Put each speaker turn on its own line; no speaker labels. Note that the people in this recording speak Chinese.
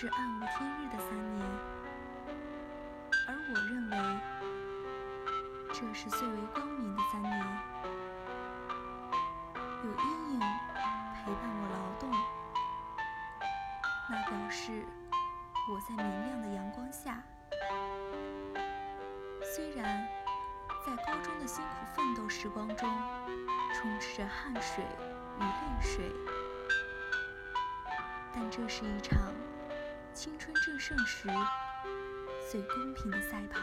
是暗无天日的三年，而我认为这是最为光明的三年。有阴影陪伴我劳动，那表示我在明亮的阳光下。虽然在高中的辛苦奋斗时光中，充斥着汗水与泪水，但这是一场青春正盛时最公平的赛跑。